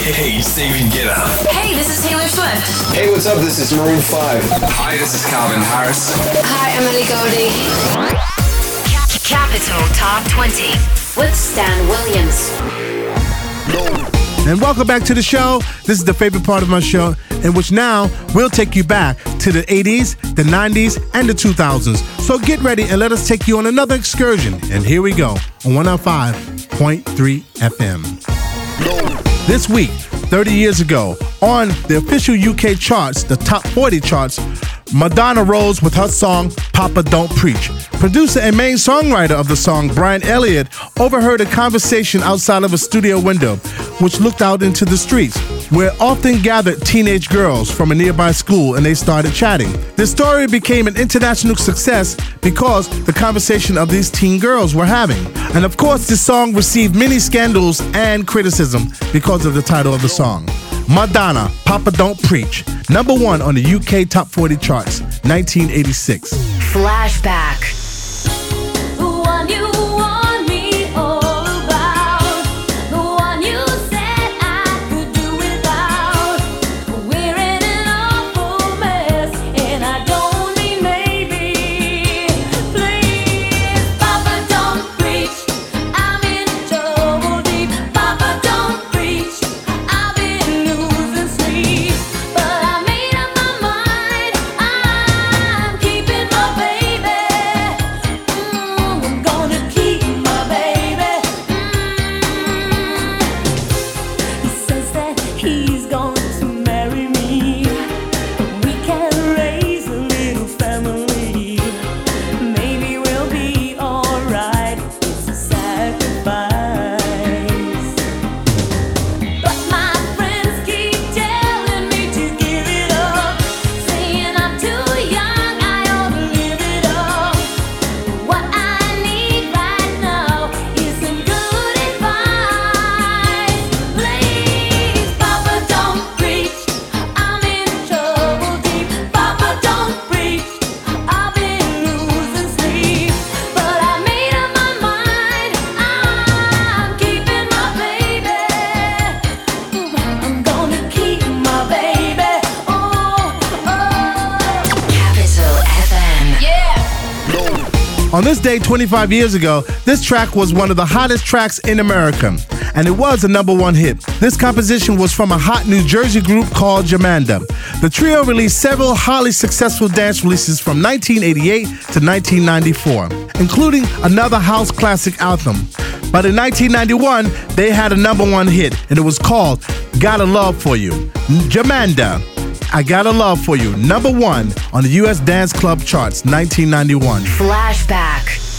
Hey, David Guetta. Hey, this is Taylor Swift. Hey, what's up? This is Maroon 5. Hi, this is Calvin Harris. Hi, Ellie Goulding. Capital Top 20 with Stan Williams. And welcome back to the show. This is the favorite part of my show, in which now we'll take you back to the 80s, the 90s, and the 2000s. So get ready and let us take you on another excursion. And here we go on 105.3 FM. This week, 30 years ago, on the official UK charts, the top 40 charts, Madonna rose with her song Papa Don't Preach. Producer and main songwriter of the song, Brian Elliott, overheard a conversation outside of a studio window, which looked out into the streets, where often gathered teenage girls from a nearby school and they started chatting. The story became an international success because the conversation of these teen girls were having. And of course, this song received many scandals and criticism because of the title of the song. Madonna, Papa Don't Preach, number one on the UK Top 40 charts, 1986. Flashback. On this day 25 years ago, this track was one of the hottest tracks in America, and it was a number one hit. This composition was from a hot New Jersey group called Jomanda. The trio released several highly successful dance releases from 1988 to 1994, including another house classic anthem. But in 1991, they had a number one hit, and it was called Got a Love for You. Jomanda. I Got a Love for You, number one on the US Dance Club charts, 1991. Flashback.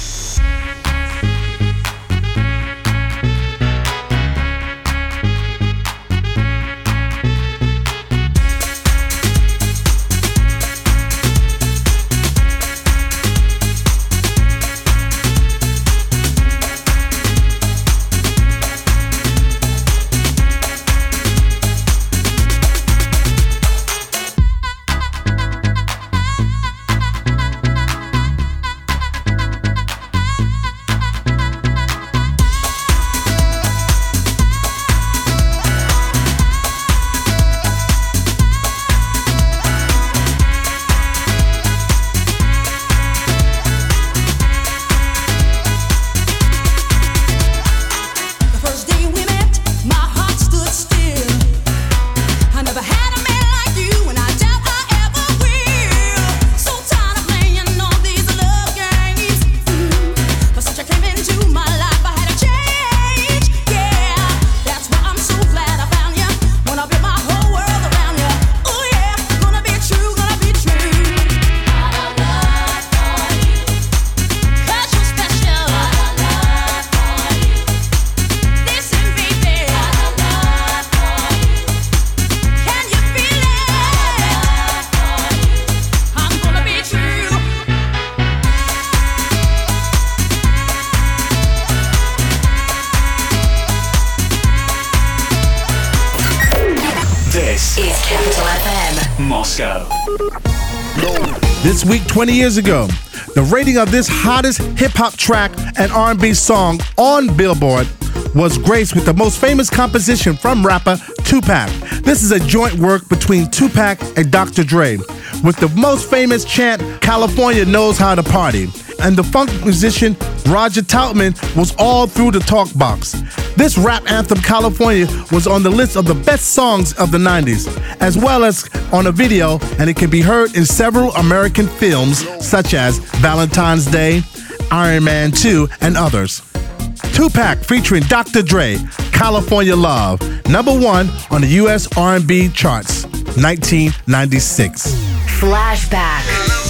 20 years ago, the rating of this hottest hip hop track and R&B song on Billboard was graced with the most famous composition from rapper Tupac. This is a joint work between Tupac and Dr. Dre, with the most famous chant, California knows how to party. And the funk musician Roger Troutman was all through the talk box. This rap anthem, California, was on the list of the best songs of the 90s, as well as on a video, and it can be heard in several American films such as Valentine's Day, Iron Man 2, and others. Tupac featuring Dr. Dre, California Love, number one on the U.S. R&B charts, 1996. Flashback.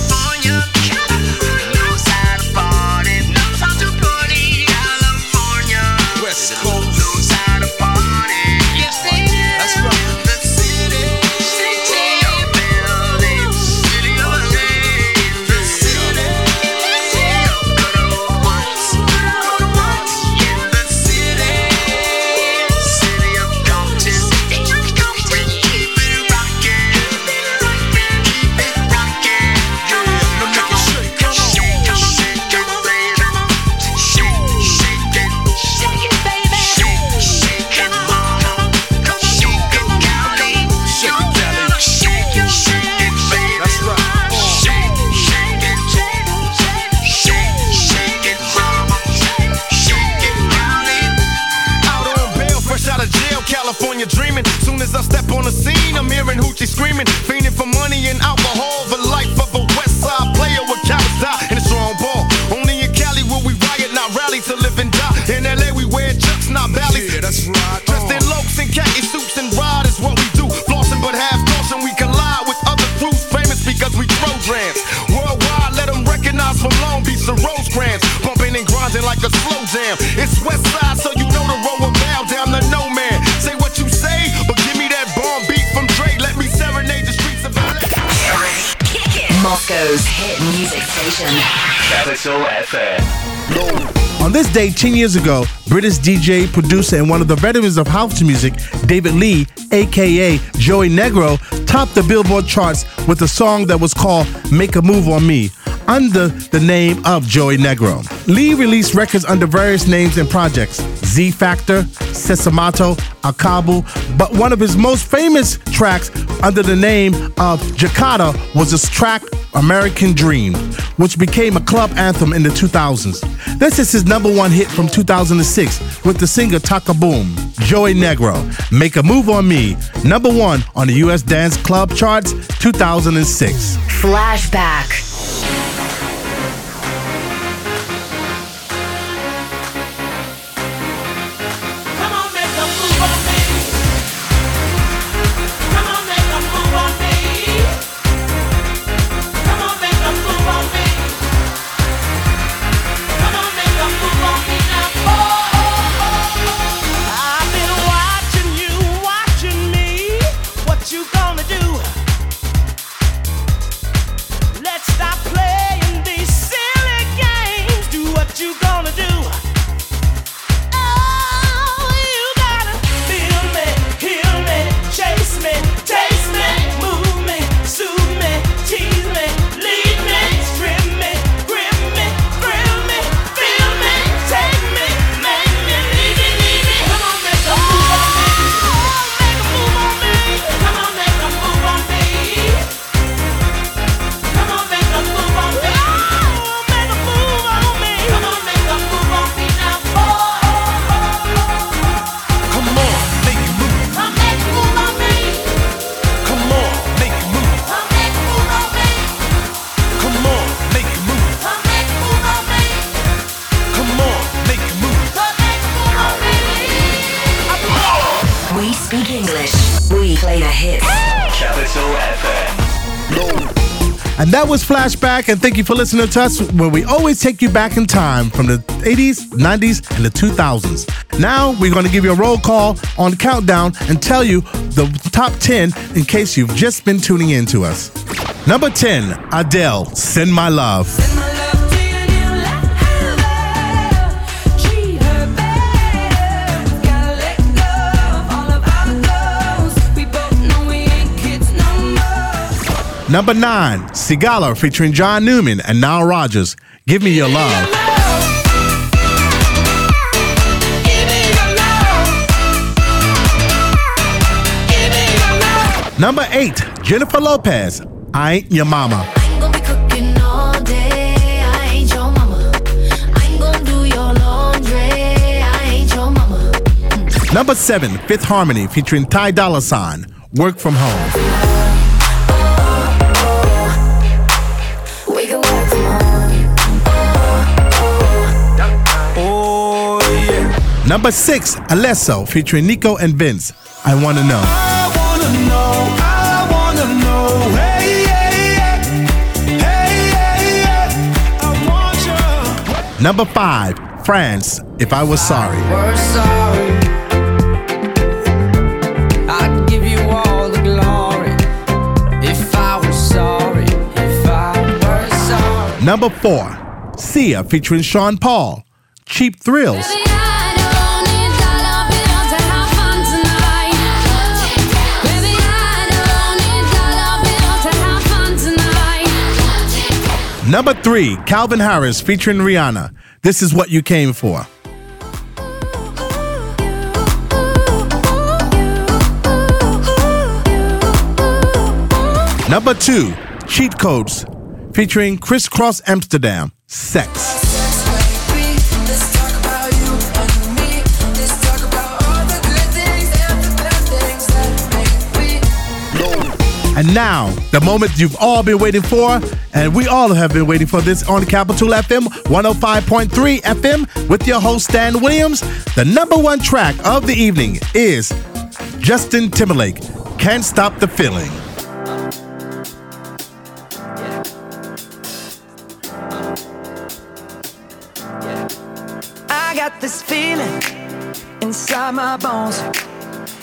California dreaming. Soon as I step on the scene, I'm hearing hoochie screaming, fiending for money and alcohol. The life of a West Side player with cowards die in a strong ball. Only in Cali will we riot, not rally to live and die. In LA we wear chucks, not Ballys. Yeah, that's right. Dressed in lokes and khaki suits and ride is what we do. Flossing but half caution, we collide with other crews famous because we throw drams. Worldwide, let them recognize from Long Beach to Rosecrans. Bumping and grinding like a slow jam. It's West Side, Moscow's hit music station. Capital FM. On this day 10 years ago, British DJ, producer, and one of the veterans of house music, David Lee, aka Joey Negro, topped the Billboard charts with a song that was called Make a Move on Me under the name of Joey Negro. Lee released records under various names and projects Z Factor, Sessomatto, Akabu, but one of his most famous tracks under the name of Jakatta was his track American Dream, which became a club anthem in the 2000s. This is his number one hit from 2006 with the singer Taka Boom, Joey Negro, Make a Move on Me, number one on the US Dance Club charts 2006. Flashback. And that was Flashback, and thank you for listening to us, where we always take you back in time from the 80s, 90s, and the 2000s. Now, we're going to give you a roll call on Countdown and tell you the top 10 in case you've just been tuning in to us. Number 10, Adele, Send My Love. Send my Number nine, Sigala featuring John Newman and Nile Rodgers. Give me your love. Number eight, Jennifer Lopez. I ain't your mama. Number seven, Fifth Harmony featuring Ty Dolla Sign. Work from home. Number six, Alesso featuring Nico and Vinz. I wanna know. I wanna know, I wanna know. Hey, yeah, yeah. Hey, yeah, yeah. Want. Number five, Frans. If I was sorry. were sorry, I'd give you all the glory. If I was sorry, if I were sorry. Number four, Sia featuring Sean Paul. Cheap thrills. Baby, Number three, Calvin Harris featuring Rihanna. This is what you came for. Number two, Cheat Codes featuring Kris Kross Amsterdam. Sex. And now, the moment you've all been waiting for, and we all have been waiting for this on Capital FM 105.3 FM with your host, Stan Williams. The number one track of the evening is Justin Timberlake, Can't Stop the Feeling. I got this feeling inside my bones.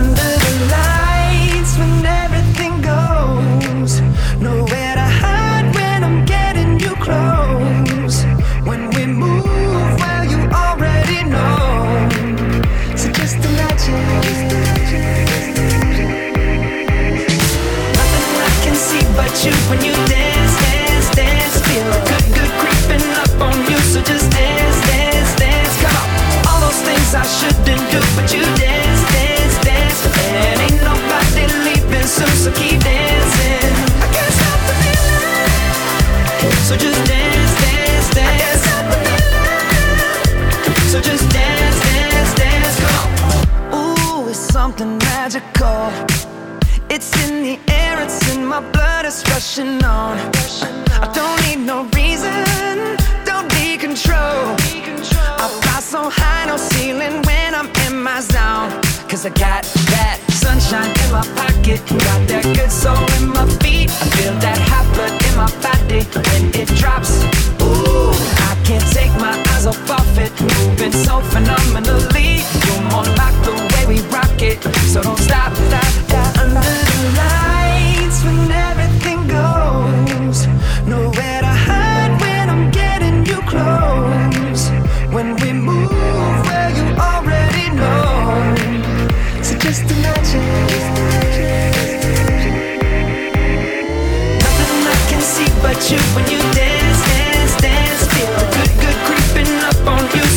Under So just dance, dance, dance. So just dance, dance, dance. Ooh, it's something magical. It's in the air, it's in my blood, it's rushing on. I don't need no reason, don't need control. I fly so high, no ceiling when I'm in my zone. Cause I got that sunshine in my pocket, got that good soul in my feet. Phenomenally. You're more like the way we rock it, so don't stop, stop, stop. Under the lights when everything goes, nowhere to hide when I'm getting you close. When we move, well you already know. So just imagine. Nothing I can see but you when you dance,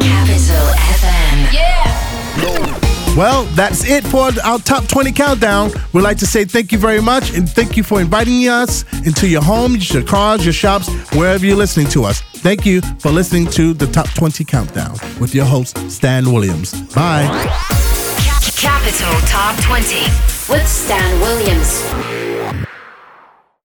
Capital FM. Well, that's it for our top 20 countdown. We'd like to say thank you very much and thank you for inviting us into your homes, your cars, your shops, wherever you're listening to us. Thank you for listening to the top 20 countdown with your host, Stan Williams. Bye. Capital Top 20 with Stan Williams.